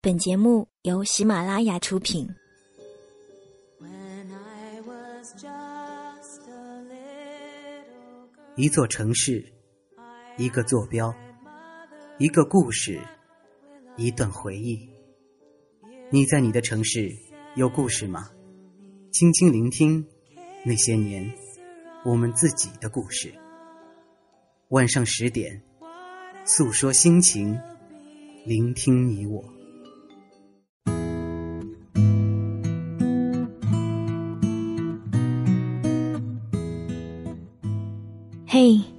本节目由喜马拉雅出品。一座城市，一个坐标，一个故事，一段回忆。你在你的城市有故事吗？轻轻聆听那些年我们自己的故事。晚上十点，诉说心情，聆听你我。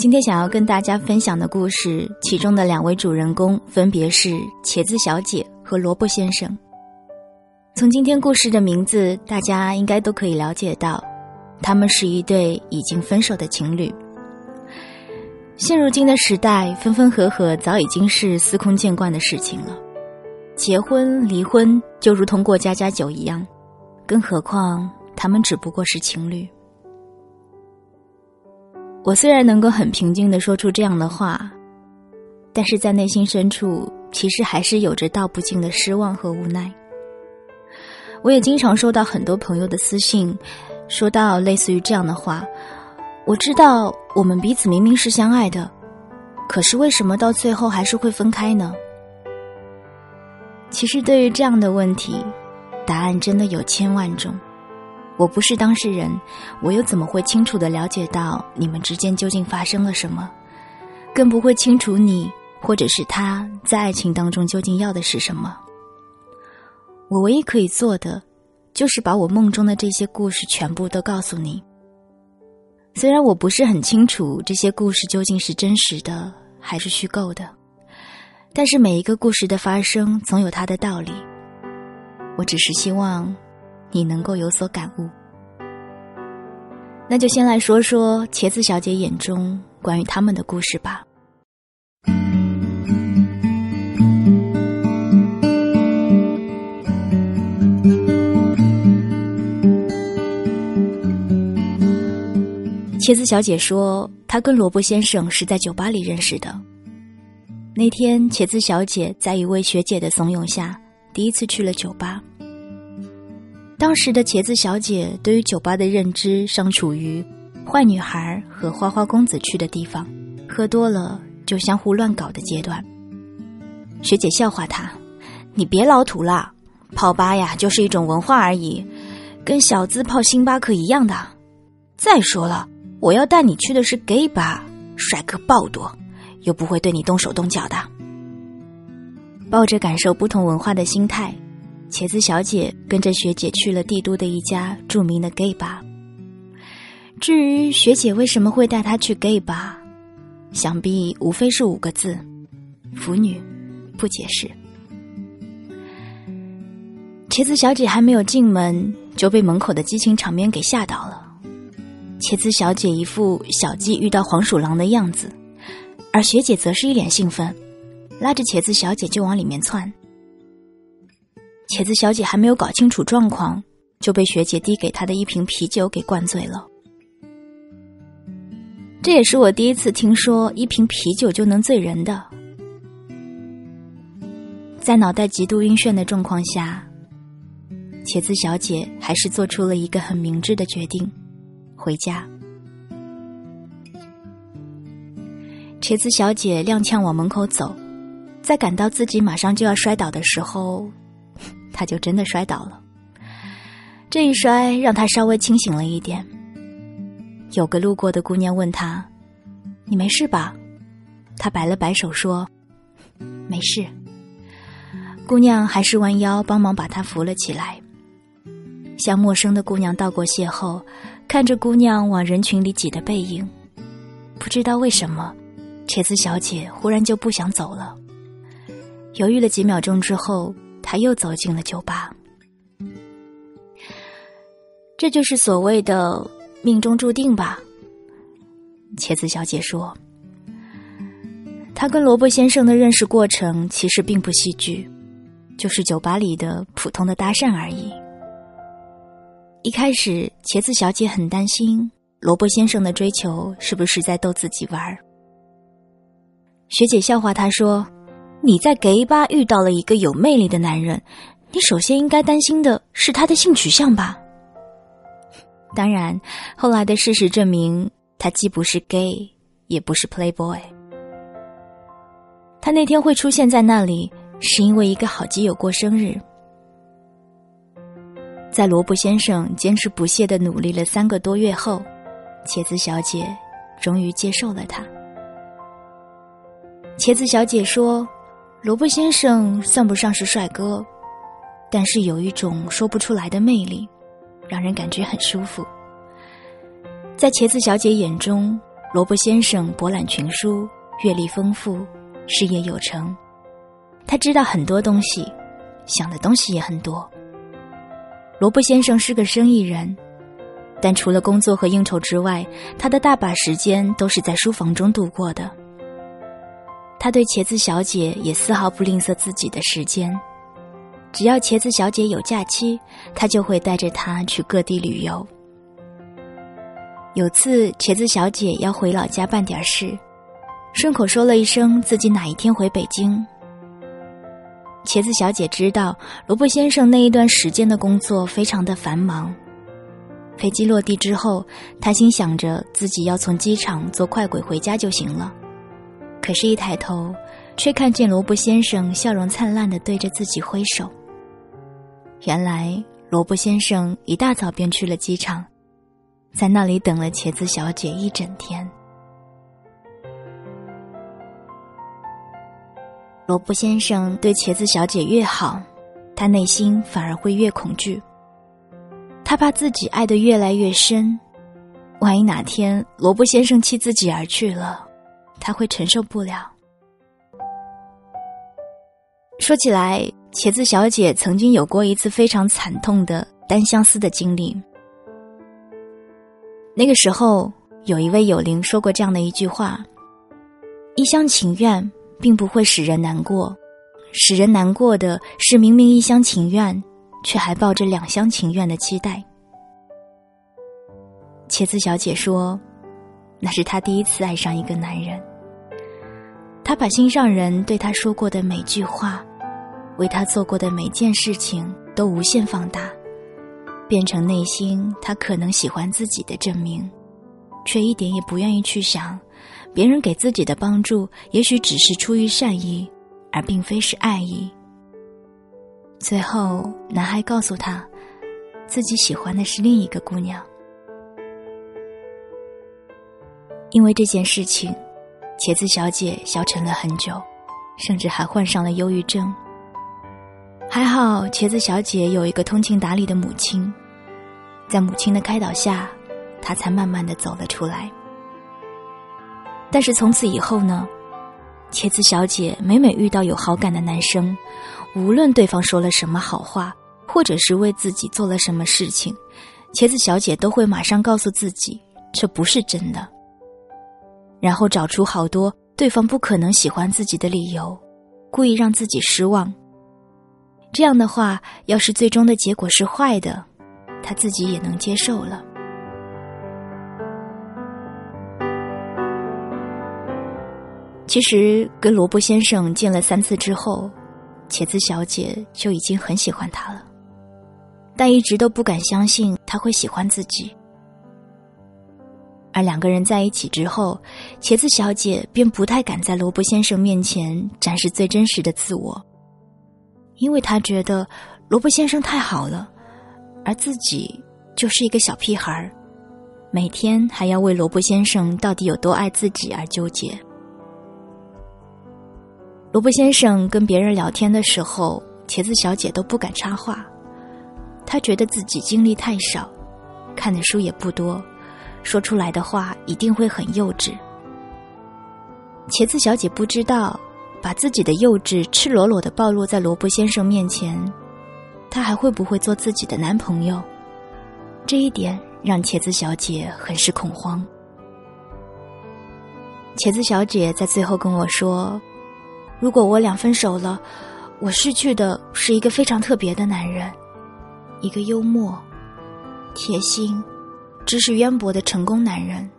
今天想要跟大家分享的故事，其中的两位主人公分别是茄子小姐和萝卜先生。从今天故事的名字，大家应该都可以了解到，他们是一对已经分手的情侣。现如今的时代，分分合合早已经是司空见惯的事情了，结婚离婚就如同过家家酒一样，更何况他们只不过是情侣。我虽然能够很平静的说出这样的话，但是在内心深处，其实还是有着道不尽的失望和无奈。我也经常收到很多朋友的私信，说到类似于这样的话：“我知道我们彼此明明是相爱的，可是为什么到最后还是会分开呢？”其实对于这样的问题，答案真的有千万种。我不是当事人，我又怎么会清楚的了解到你们之间究竟发生了什么？更不会清楚你或者是他在爱情当中究竟要的是什么。我唯一可以做的，就是把我梦中的这些故事全部都告诉你。虽然我不是很清楚这些故事究竟是真实的还是虚构的，但是每一个故事的发生总有它的道理。我只是希望。你能够有所感悟，那就先来说说茄子小姐眼中关于他们的故事吧。茄子小姐说，她跟萝卜先生是在酒吧里认识的。那天，茄子小姐在一位学姐的怂恿下，第一次去了酒吧。当时的茄子小姐对于酒吧的认知尚处于坏女孩和花花公子去的地方，喝多了就相互乱搞的阶段。学姐笑话她：“你别老土了，泡吧呀就是一种文化而已，跟小资泡星巴克一样的。再说了，我要带你去的是 gay 吧，帅哥爆多，又不会对你动手动脚的。”抱着感受不同文化的心态。茄子小姐跟着学姐去了帝都的一家著名的 gay 吧。至于学姐为什么会带她去 gay 吧，想必无非是五个字：腐女，不解释。茄子小姐还没有进门，就被门口的激情场面给吓到了。茄子小姐一副小鸡遇到黄鼠狼的样子，而学姐则是一脸兴奋，拉着茄子小姐就往里面窜。茄子小姐还没有搞清楚状况，就被学姐递给她的一瓶啤酒给灌醉了。这也是我第一次听说一瓶啤酒就能醉人的。在脑袋极度晕眩的状况下，茄子小姐还是做出了一个很明智的决定：回家。茄子小姐踉跄往门口走，在感到自己马上就要摔倒的时候，他就真的摔倒了。这一摔让他稍微清醒了一点。有个路过的姑娘问他：“你没事吧？”他摆了摆手说：“没事。”姑娘还是弯腰帮忙把他扶了起来。向陌生的姑娘道过谢后，看着姑娘往人群里挤的背影，不知道为什么。茄子小姐忽然就不想走了，犹豫了几秒钟之后，他又走进了酒吧。这就是所谓的命中注定吧？茄子小姐说：“她跟萝卜先生的认识过程其实并不戏剧，就是酒吧里的普通的搭讪而已。一开始，茄子小姐很担心萝卜先生的追求是不是在逗自己玩儿。”学姐笑话他说：“你在 gay 吧遇到了一个有魅力的男人，你首先应该担心的是他的性取向吧？”当然，后来的事实证明，他既不是 gay，也不是 playboy。他那天会出现在那里，是因为一个好基友过生日。在萝卜先生坚持不懈的努力了三个多月后，茄子小姐终于接受了他。茄子小姐说：“萝卜先生算不上是帅哥，但是有一种说不出来的魅力，让人感觉很舒服。在茄子小姐眼中，萝卜先生博览群书，阅历丰富，事业有成。他知道很多东西，想的东西也很多。萝卜先生是个生意人，但除了工作和应酬之外，他的大把时间都是在书房中度过的。”他对茄子小姐也丝毫不吝啬自己的时间，只要茄子小姐有假期，他就会带着她去各地旅游。有次茄子小姐要回老家办点事，顺口说了一声自己哪一天回北京。茄子小姐知道萝卜先生那一段时间的工作非常的繁忙，飞机落地之后，他心想着自己要从机场坐快轨回家就行了。可是，一抬头，却看见萝卜先生笑容灿烂的对着自己挥手。原来，萝卜先生一大早便去了机场，在那里等了茄子小姐一整天。萝卜先生对茄子小姐越好，他内心反而会越恐惧。他怕自己爱得越来越深，万一哪天萝卜先生弃自己而去了。他会承受不了。说起来，茄子小姐曾经有过一次非常惨痛的单相思的经历。那个时候，有一位友邻说过这样的一句话：“一厢情愿并不会使人难过，使人难过的是明明一厢情愿，却还抱着两厢情愿的期待。”茄子小姐说：“那是她第一次爱上一个男人。”他把心上人对他说过的每句话，为他做过的每件事情都无限放大，变成内心他可能喜欢自己的证明，却一点也不愿意去想，别人给自己的帮助也许只是出于善意，而并非是爱意。最后，男孩告诉他，自己喜欢的是另一个姑娘，因为这件事情。茄子小姐消沉了很久，甚至还患上了忧郁症。还好，茄子小姐有一个通情达理的母亲，在母亲的开导下，她才慢慢的走了出来。但是从此以后呢，茄子小姐每每遇到有好感的男生，无论对方说了什么好话，或者是为自己做了什么事情，茄子小姐都会马上告诉自己，这不是真的。然后找出好多对方不可能喜欢自己的理由，故意让自己失望。这样的话，要是最终的结果是坏的，他自己也能接受了。其实跟萝卜先生见了三次之后，茄子小姐就已经很喜欢他了，但一直都不敢相信他会喜欢自己。而两个人在一起之后，茄子小姐便不太敢在萝卜先生面前展示最真实的自我，因为她觉得萝卜先生太好了，而自己就是一个小屁孩儿，每天还要为萝卜先生到底有多爱自己而纠结。萝卜先生跟别人聊天的时候，茄子小姐都不敢插话，她觉得自己经历太少，看的书也不多。说出来的话一定会很幼稚。茄子小姐不知道，把自己的幼稚赤裸裸的暴露在萝卜先生面前，他还会不会做自己的男朋友？这一点让茄子小姐很是恐慌。茄子小姐在最后跟我说：“如果我俩分手了，我失去的是一个非常特别的男人，一个幽默、贴心。”知识渊博的成功男人，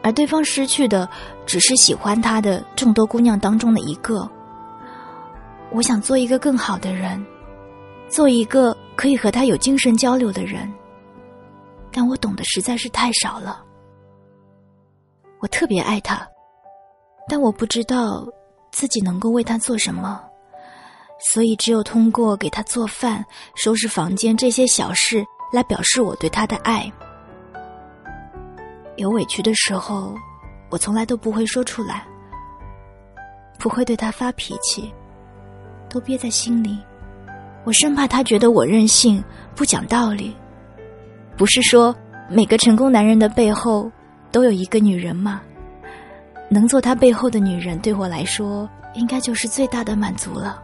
而对方失去的只是喜欢他的众多姑娘当中的一个。我想做一个更好的人，做一个可以和他有精神交流的人，但我懂得实在是太少了。我特别爱他，但我不知道自己能够为他做什么，所以只有通过给他做饭、收拾房间这些小事。来表示我对他的爱。有委屈的时候，我从来都不会说出来，不会对他发脾气，都憋在心里。我生怕他觉得我任性、不讲道理。不是说每个成功男人的背后都有一个女人吗？能做他背后的女人，对我来说应该就是最大的满足了。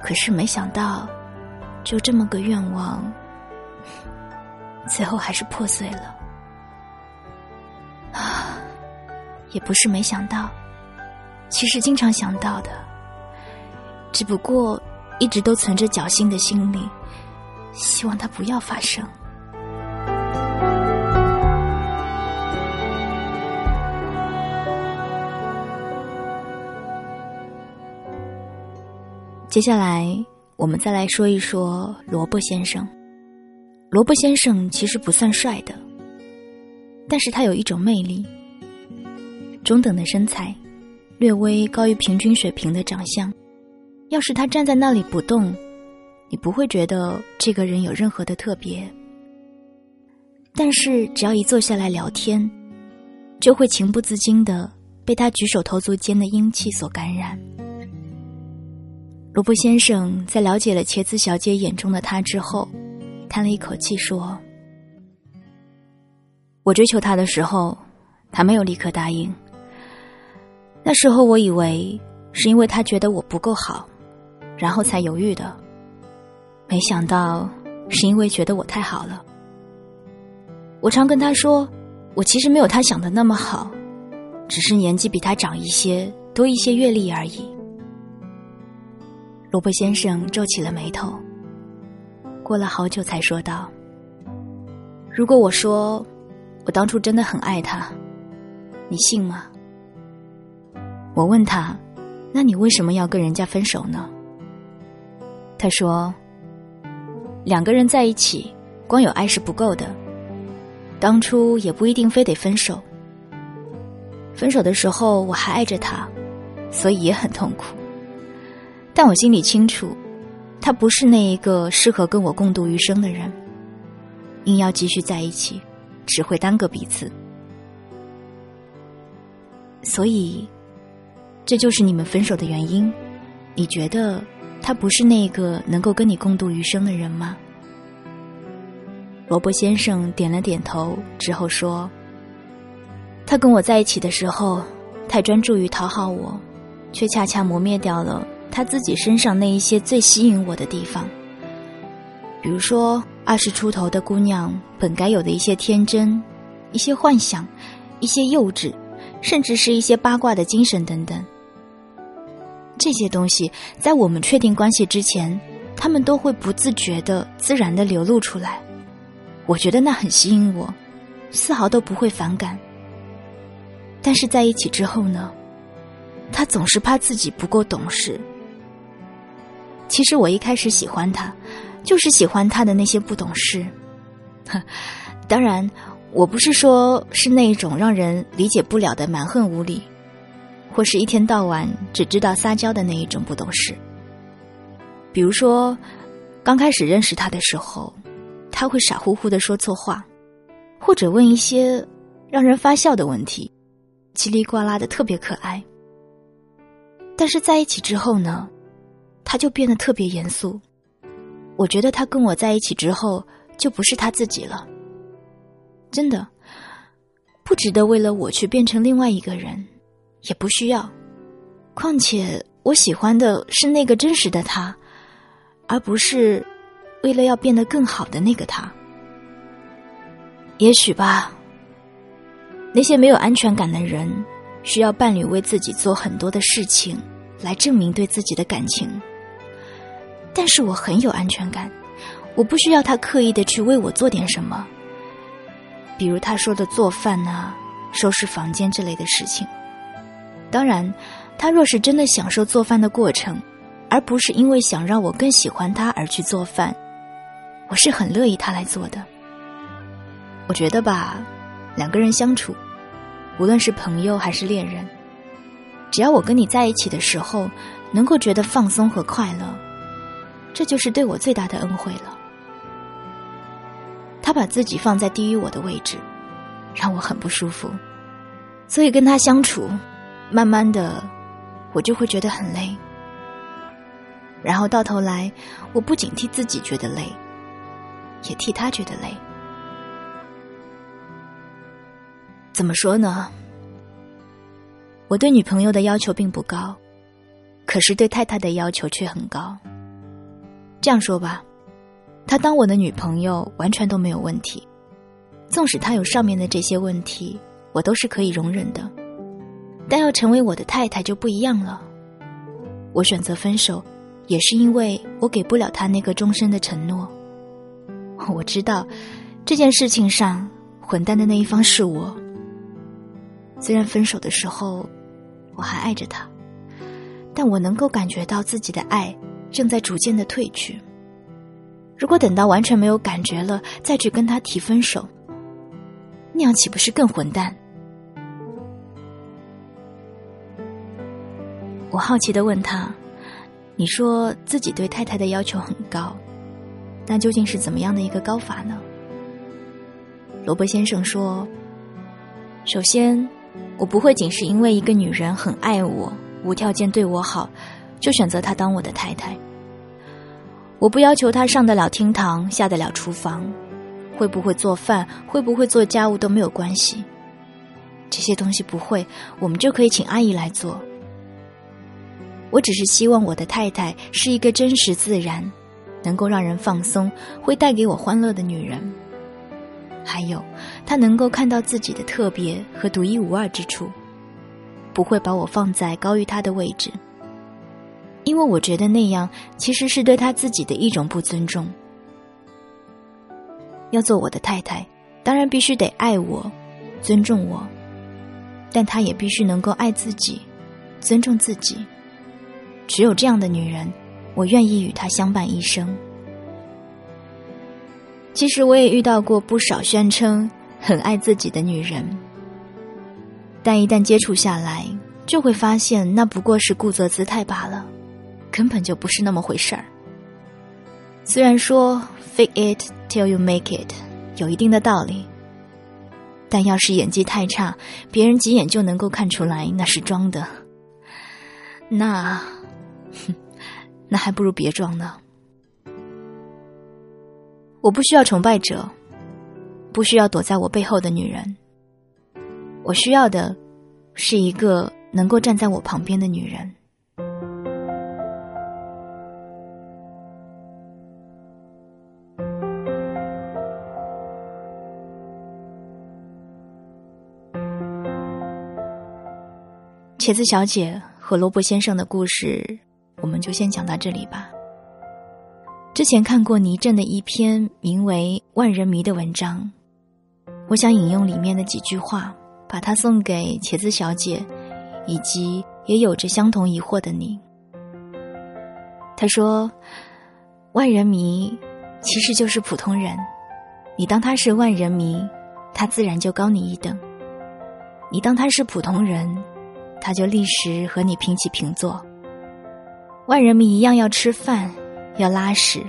可是没想到。就这么个愿望，最后还是破碎了。啊，也不是没想到，其实经常想到的，只不过一直都存着侥幸的心理，希望它不要发生。接下来。我们再来说一说萝卜先生。萝卜先生其实不算帅的，但是他有一种魅力：中等的身材，略微高于平均水平的长相。要是他站在那里不动，你不会觉得这个人有任何的特别。但是只要一坐下来聊天，就会情不自禁的被他举手投足间的英气所感染。罗布先生在了解了茄子小姐眼中的他之后，叹了一口气说：“我追求他的时候，他没有立刻答应。那时候我以为是因为他觉得我不够好，然后才犹豫的。没想到是因为觉得我太好了。我常跟他说，我其实没有他想的那么好，只是年纪比他长一些，多一些阅历而已。”萝卜先生皱起了眉头，过了好久才说道：“如果我说我当初真的很爱他，你信吗？”我问他：“那你为什么要跟人家分手呢？”他说：“两个人在一起，光有爱是不够的，当初也不一定非得分手。分手的时候我还爱着他，所以也很痛苦。”但我心里清楚，他不是那一个适合跟我共度余生的人。硬要继续在一起，只会耽搁彼此。所以，这就是你们分手的原因。你觉得他不是那个能够跟你共度余生的人吗？萝卜先生点了点头，之后说：“他跟我在一起的时候，太专注于讨好我，却恰恰磨灭掉了。”他自己身上那一些最吸引我的地方，比如说二十出头的姑娘本该有的一些天真、一些幻想、一些幼稚，甚至是一些八卦的精神等等。这些东西在我们确定关系之前，他们都会不自觉的、自然的流露出来。我觉得那很吸引我，丝毫都不会反感。但是在一起之后呢？他总是怕自己不够懂事。其实我一开始喜欢他，就是喜欢他的那些不懂事。当然，我不是说是那一种让人理解不了的蛮横无理，或是一天到晚只知道撒娇的那一种不懂事。比如说，刚开始认识他的时候，他会傻乎乎的说错话，或者问一些让人发笑的问题，叽里呱啦的特别可爱。但是在一起之后呢，他就变得特别严肃。我觉得他跟我在一起之后就不是他自己了，真的不值得为了我去变成另外一个人，也不需要。况且我喜欢的是那个真实的他。而不是为了要变得更好的那个他。也许吧，那些没有安全感的人，需要伴侣为自己做很多的事情，来证明对自己的感情。但是我很有安全感，我不需要他刻意的去为我做点什么，比如他说的做饭啊、收拾房间之类的事情。当然，他若是真的享受做饭的过程。而不是因为想让我更喜欢他而去做饭，我是很乐意他来做的。我觉得吧，两个人相处，无论是朋友还是恋人，只要我跟你在一起的时候能够觉得放松和快乐，这就是对我最大的恩惠了。他把自己放在低于我的位置，让我很不舒服，所以跟他相处，慢慢的，我就会觉得很累。然后到头来，我不仅替自己觉得累，也替他觉得累。怎么说呢？我对女朋友的要求并不高，可是对太太的要求却很高。这样说吧，她当我的女朋友完全都没有问题，纵使她有上面的这些问题，我都是可以容忍的。但要成为我的太太就不一样了，我选择分手。也是因为我给不了他那个终身的承诺。我知道，这件事情上混蛋的那一方是我。虽然分手的时候我还爱着他，但我能够感觉到自己的爱正在逐渐的褪去。如果等到完全没有感觉了再去跟他提分手，那样岂不是更混蛋？我好奇的问他。你说自己对太太的要求很高，那究竟是怎么样的一个高法呢？罗伯先生说：“首先，我不会仅是因为一个女人很爱我，无条件对我好，就选择她当我的太太。我不要求她上得了厅堂，下得了厨房，会不会做饭，会不会做家务都没有关系。这些东西不会，我们就可以请阿姨来做。”我只是希望我的太太是一个真实自然、能够让人放松、会带给我欢乐的女人。还有，她能够看到自己的特别和独一无二之处，不会把我放在高于她的位置。因为我觉得那样其实是对她自己的一种不尊重。要做我的太太，当然必须得爱我、尊重我，但她也必须能够爱自己、尊重自己。只有这样的女人，我愿意与她相伴一生。其实我也遇到过不少宣称很爱自己的女人，但一旦接触下来，就会发现那不过是故作姿态罢了，根本就不是那么回事儿。虽然说 “fake it till you make it” 有一定的道理，但要是演技太差，别人几眼就能够看出来那是装的，那。哼，那还不如别装呢。我不需要崇拜者，不需要躲在我背后的女人。我需要的，是一个能够站在我旁边的女人。茄子小姐和萝卜先生的故事。我们就先讲到这里吧。之前看过倪震的一篇名为《万人迷》的文章，我想引用里面的几句话，把它送给茄子小姐，以及也有着相同疑惑的你。他说：“万人迷其实就是普通人，你当他是万人迷，他自然就高你一等；你当他是普通人，他就立时和你平起平坐。万人迷一样要吃饭，要拉屎，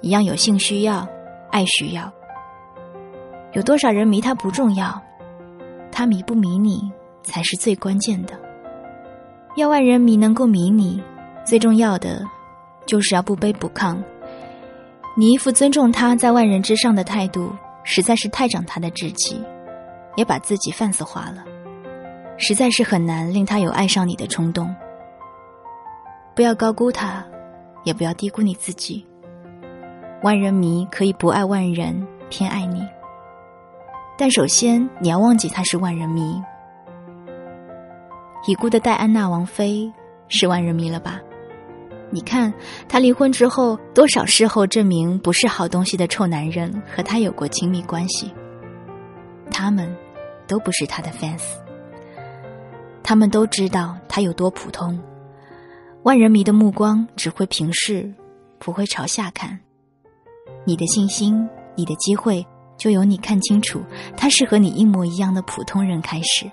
一样有性需要、爱需要。有多少人迷他不重要，他迷不迷你才是最关键的。要万人迷能够迷你，最重要的。”就是要不卑不亢。你一副尊重他在万人之上的态度，实在是太长他的志气，也把自己泛色化了，实在是很难令他有爱上你的冲动。不要高估他，也不要低估你自己。万人迷可以不爱万人，偏爱你，但首先你要忘记他是万人迷。已故的戴安娜王妃是万人迷了吧？你看，他离婚之后，多少事后证明不是好东西的臭男人和他有过亲密关系。他们，都不是他的 fans。他们都知道他有多普通。万人迷的目光只会平视，不会朝下看。你的信心，你的机会，就由你看清楚，他是和你一模一样的普通人开始。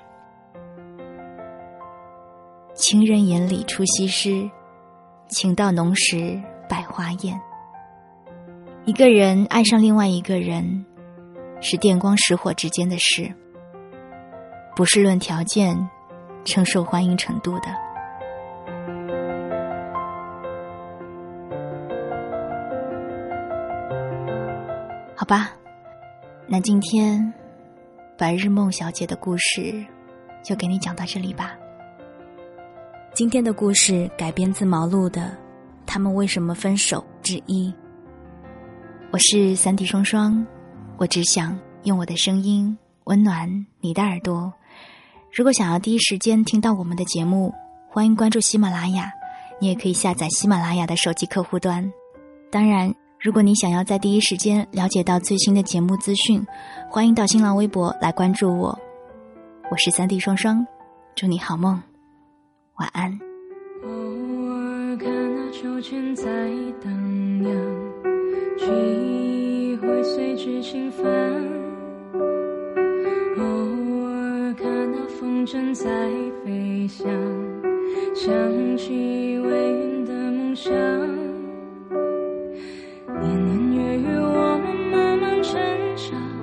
情人眼里出西施。情到浓时百花艳。一个人爱上另外一个人，是电光石火之间的事，不是论条件、承受欢迎程度的。好吧，那今天白日梦小姐的故事就给你讲到这里吧。今天的故事改编自毛路的《他们为什么分手》之一。我是三 D 双双，我只想用我的声音温暖你的耳朵。如果想要第一时间听到我们的节目，欢迎关注喜马拉雅，你也可以下载喜马拉雅的手机客户端。当然，如果你想要在第一时间了解到最新的节目资讯，欢迎到新浪微博来关注我。我是三 D 双双，祝你好梦。晚安偶尔看那秋千在荡漾记忆会随之轻翻风筝在飞翔想起未圆的梦想年年月月我们慢慢成长。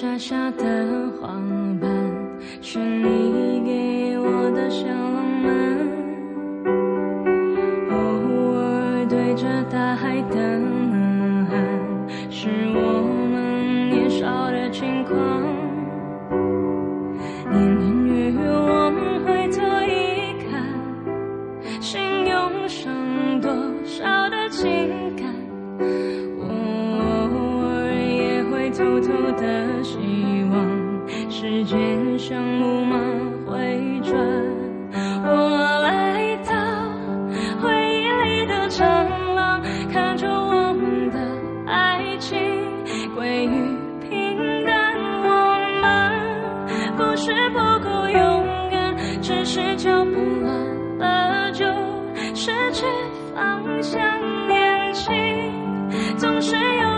路边摘下的花瓣。是你给我的小不够勇敢，只是脚步乱了就失去方向。年轻总是有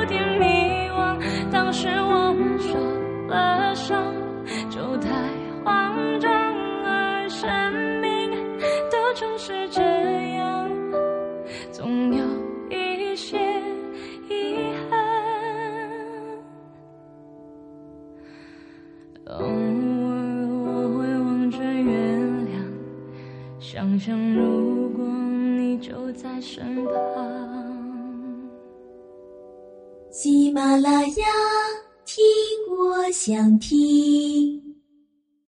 想听。